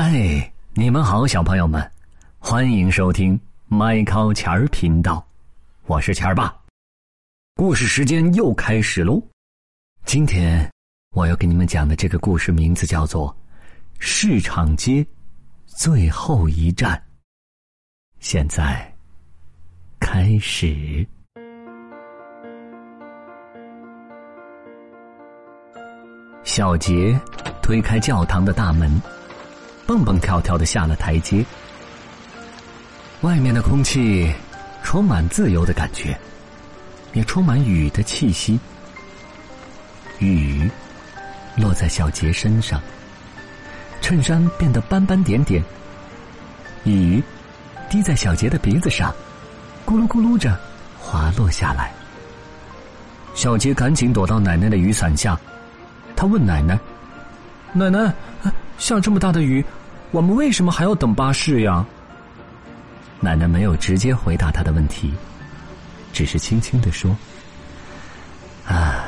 嗨，你们好，小朋友们，欢迎收听麦考钱儿频道，我是钱儿爸。故事时间又开始喽，今天我要给你们讲的这个故事名字叫做《市场街最后一站》。现在开始。小杰推开教堂的大门。蹦蹦跳跳的下了台阶，外面的空气充满自由的感觉，也充满雨的气息。雨落在小杰身上，衬衫变得斑斑点点。雨滴在小杰的鼻子上，咕噜咕噜着滑落下来。小杰赶紧躲到奶奶的雨伞下，他问奶奶：“奶奶，下这么大的雨？”我们为什么还要等巴士呀？奶奶没有直接回答他的问题，只是轻轻的说：“啊，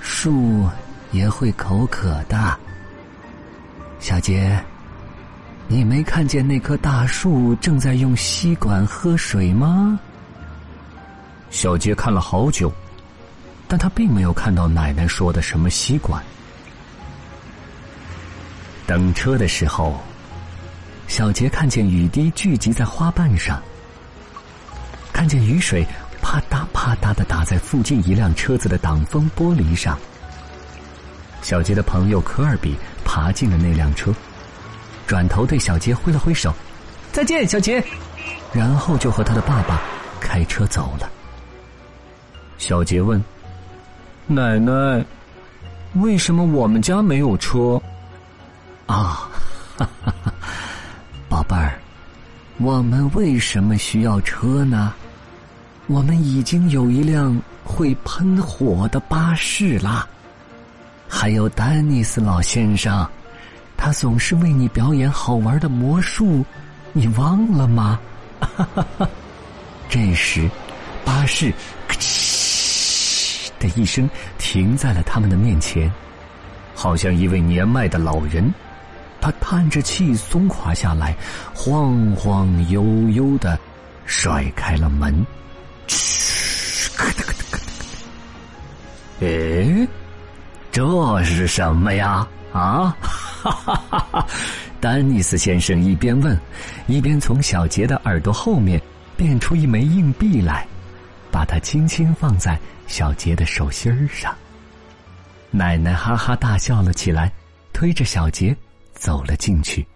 树也会口渴的。小杰，你没看见那棵大树正在用吸管喝水吗？”小杰看了好久，但他并没有看到奶奶说的什么吸管。等车的时候，小杰看见雨滴聚集在花瓣上，看见雨水啪嗒啪嗒的打在附近一辆车子的挡风玻璃上。小杰的朋友科尔比爬进了那辆车，转头对小杰挥了挥手：“再见，小杰。”然后就和他的爸爸开车走了。小杰问：“奶奶，为什么我们家没有车？”啊，哈哈哈！宝贝儿，我们为什么需要车呢？我们已经有一辆会喷火的巴士啦，还有丹尼斯老先生，他总是为你表演好玩的魔术，你忘了吗？哈哈哈！这时，巴士“咔”的一声停在了他们的面前，好像一位年迈的老人。他叹着气，松垮下来，晃晃悠悠的甩开了门。嘘，咯噔咯噔咯噔。诶，这是什么呀？啊！哈哈哈哈丹尼斯先生一边问，一边从小杰的耳朵后面变出一枚硬币来，把它轻轻放在小杰的手心上。奶奶哈哈大笑了起来，推着小杰。走了进去，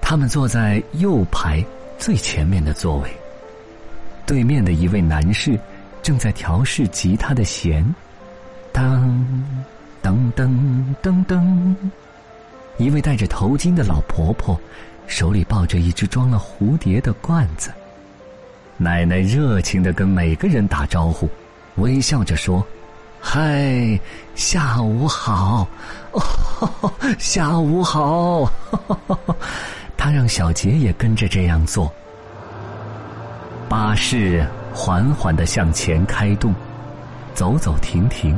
他们坐在右排最前面的座位。对面的一位男士正在调试吉他的弦，当当当当当。一位戴着头巾的老婆婆手里抱着一只装了蝴蝶的罐子。奶奶热情的跟每个人打招呼，微笑着说。嗨，下午好！哦，下午好！他让小杰也跟着这样做。巴士缓缓的向前开动，走走停停。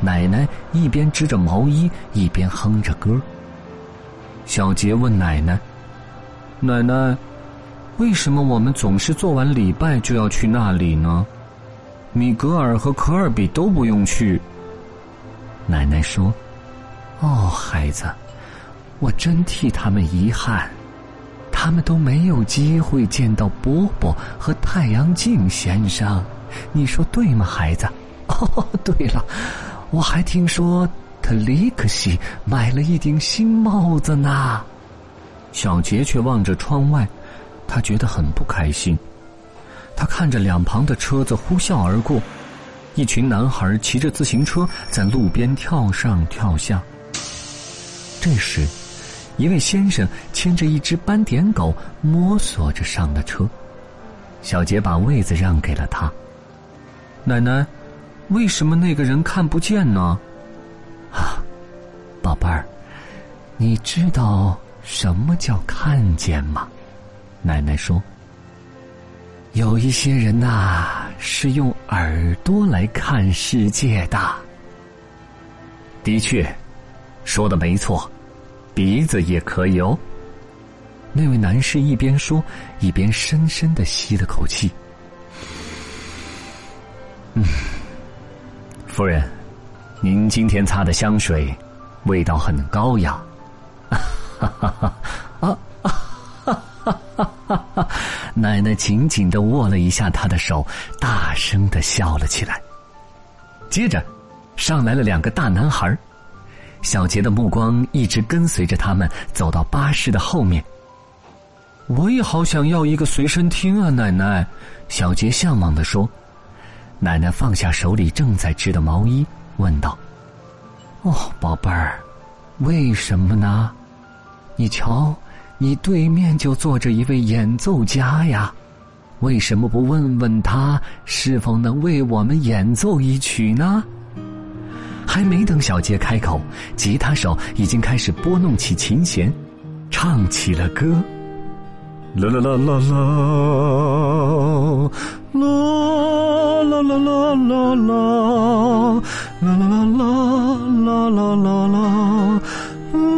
奶奶一边织着毛衣，一边哼着歌。小杰问奶奶：“奶奶，为什么我们总是做完礼拜就要去那里呢？”米格尔和科尔比都不用去。奶奶说：“哦，孩子，我真替他们遗憾，他们都没有机会见到波波和太阳镜先生。你说对吗，孩子？”哦，对了，我还听说特里克西买了一顶新帽子呢。小杰却望着窗外，他觉得很不开心。他看着两旁的车子呼啸而过，一群男孩骑着自行车在路边跳上跳下。这时，一位先生牵着一只斑点狗摸索着上了车。小杰把位子让给了他。奶奶，为什么那个人看不见呢？啊，宝贝儿，你知道什么叫看见吗？奶奶说。有一些人呐，是用耳朵来看世界的。的确，说的没错，鼻子也可以哦。那位男士一边说，一边深深的吸了口气。嗯，夫人，您今天擦的香水味道很高雅。哈哈哈！啊啊哈哈哈哈！奶奶紧紧的握了一下他的手，大声的笑了起来。接着，上来了两个大男孩小杰的目光一直跟随着他们走到巴士的后面。我也好想要一个随身听啊，奶奶！小杰向往的说。奶奶放下手里正在织的毛衣，问道：“哦，宝贝儿，为什么呢？你瞧，你对面就坐着一位演奏家呀，为什么不问问他是否能为我们演奏一曲呢？”还没等小杰开口，吉他手已经开始拨弄起琴弦，唱起了歌。啦啦啦啦啦，啦啦啦啦啦啦，啦啦啦啦啦啦啦啦，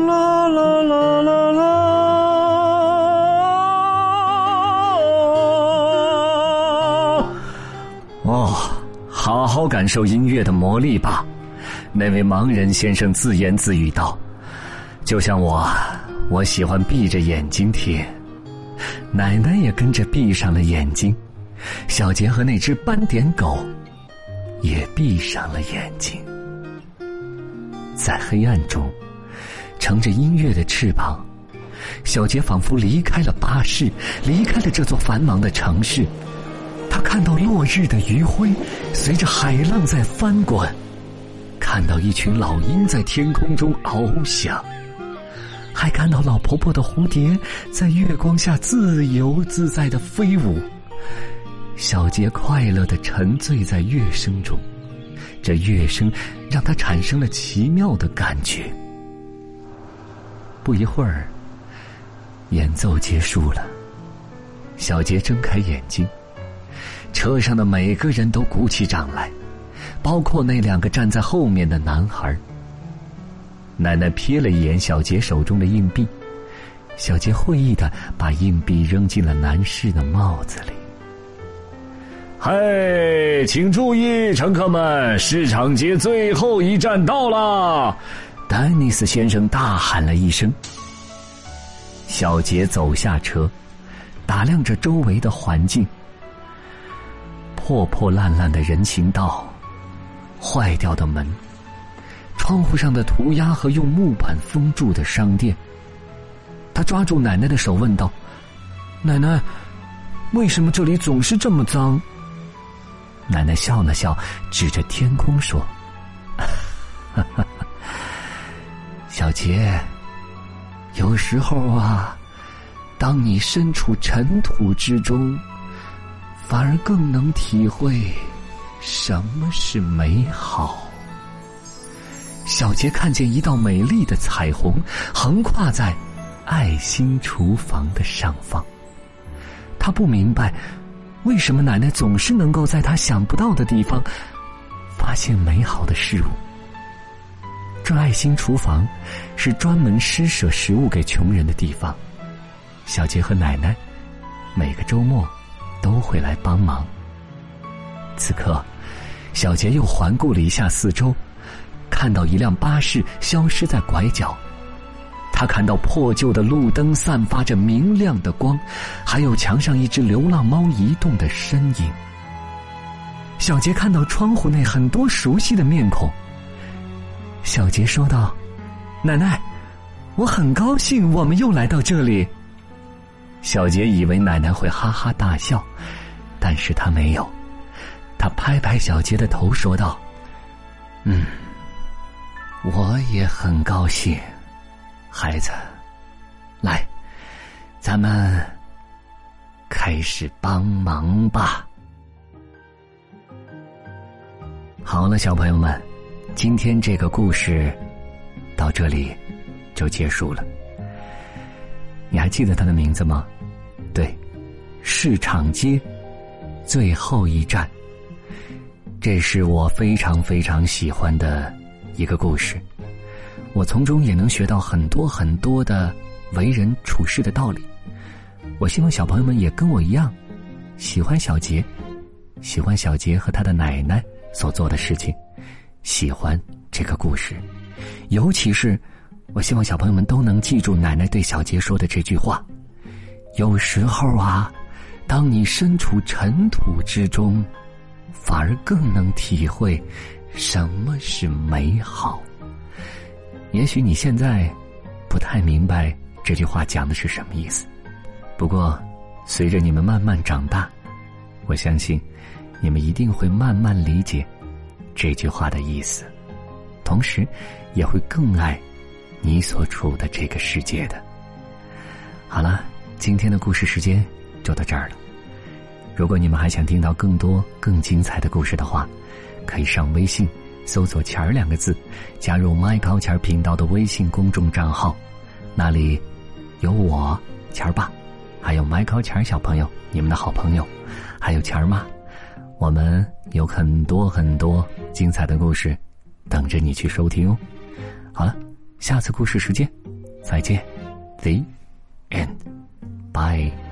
啦啦啦啦好好感受音乐的魔力吧，那位盲人先生自言自语道：“就像我，我喜欢闭着眼睛听。”奶奶也跟着闭上了眼睛，小杰和那只斑点狗也闭上了眼睛。在黑暗中，乘着音乐的翅膀，小杰仿佛离开了巴士，离开了这座繁忙的城市。他看到落日的余晖随着海浪在翻滚，看到一群老鹰在天空中翱翔。还看到老婆婆的蝴蝶在月光下自由自在的飞舞，小杰快乐的沉醉在乐声中，这乐声让他产生了奇妙的感觉。不一会儿，演奏结束了，小杰睁开眼睛，车上的每个人都鼓起掌来，包括那两个站在后面的男孩。奶奶瞥了一眼小杰手中的硬币，小杰会意的把硬币扔进了男士的帽子里。嘿，请注意，乘客们，市场街最后一站到了！丹尼斯先生大喊了一声。小杰走下车，打量着周围的环境：破破烂烂的人行道，坏掉的门。窗户上的涂鸦和用木板封住的商店。他抓住奶奶的手问道：“奶奶，为什么这里总是这么脏？”奶奶笑了笑，指着天空说：“小杰，有时候啊，当你身处尘土之中，反而更能体会什么是美好。”小杰看见一道美丽的彩虹横跨在爱心厨房的上方。他不明白，为什么奶奶总是能够在他想不到的地方发现美好的事物。这爱心厨房是专门施舍食物给穷人的地方。小杰和奶奶每个周末都会来帮忙。此刻，小杰又环顾了一下四周。看到一辆巴士消失在拐角，他看到破旧的路灯散发着明亮的光，还有墙上一只流浪猫移动的身影。小杰看到窗户内很多熟悉的面孔。小杰说道：“奶奶，我很高兴我们又来到这里。”小杰以为奶奶会哈哈大笑，但是他没有。他拍拍小杰的头说道：“嗯。”我也很高兴，孩子，来，咱们开始帮忙吧。好了，小朋友们，今天这个故事到这里就结束了。你还记得他的名字吗？对，市场街最后一站。这是我非常非常喜欢的。一个故事，我从中也能学到很多很多的为人处事的道理。我希望小朋友们也跟我一样，喜欢小杰，喜欢小杰和他的奶奶所做的事情，喜欢这个故事，尤其是，我希望小朋友们都能记住奶奶对小杰说的这句话：有时候啊，当你身处尘土之中，反而更能体会什么是美好。也许你现在不太明白这句话讲的是什么意思。不过，随着你们慢慢长大，我相信，你们一定会慢慢理解这句话的意思，同时，也会更爱你所处的这个世界的。好了，今天的故事时间就到这儿了。如果你们还想听到更多更精彩的故事的话，可以上微信搜索“钱儿”两个字，加入麦高钱儿频道的微信公众账号，那里有我钱儿爸。还有迈克钱儿小朋友，你们的好朋友，还有钱儿妈，我们有很多很多精彩的故事，等着你去收听哦。好了，下次故事时间，再见，The End Bye.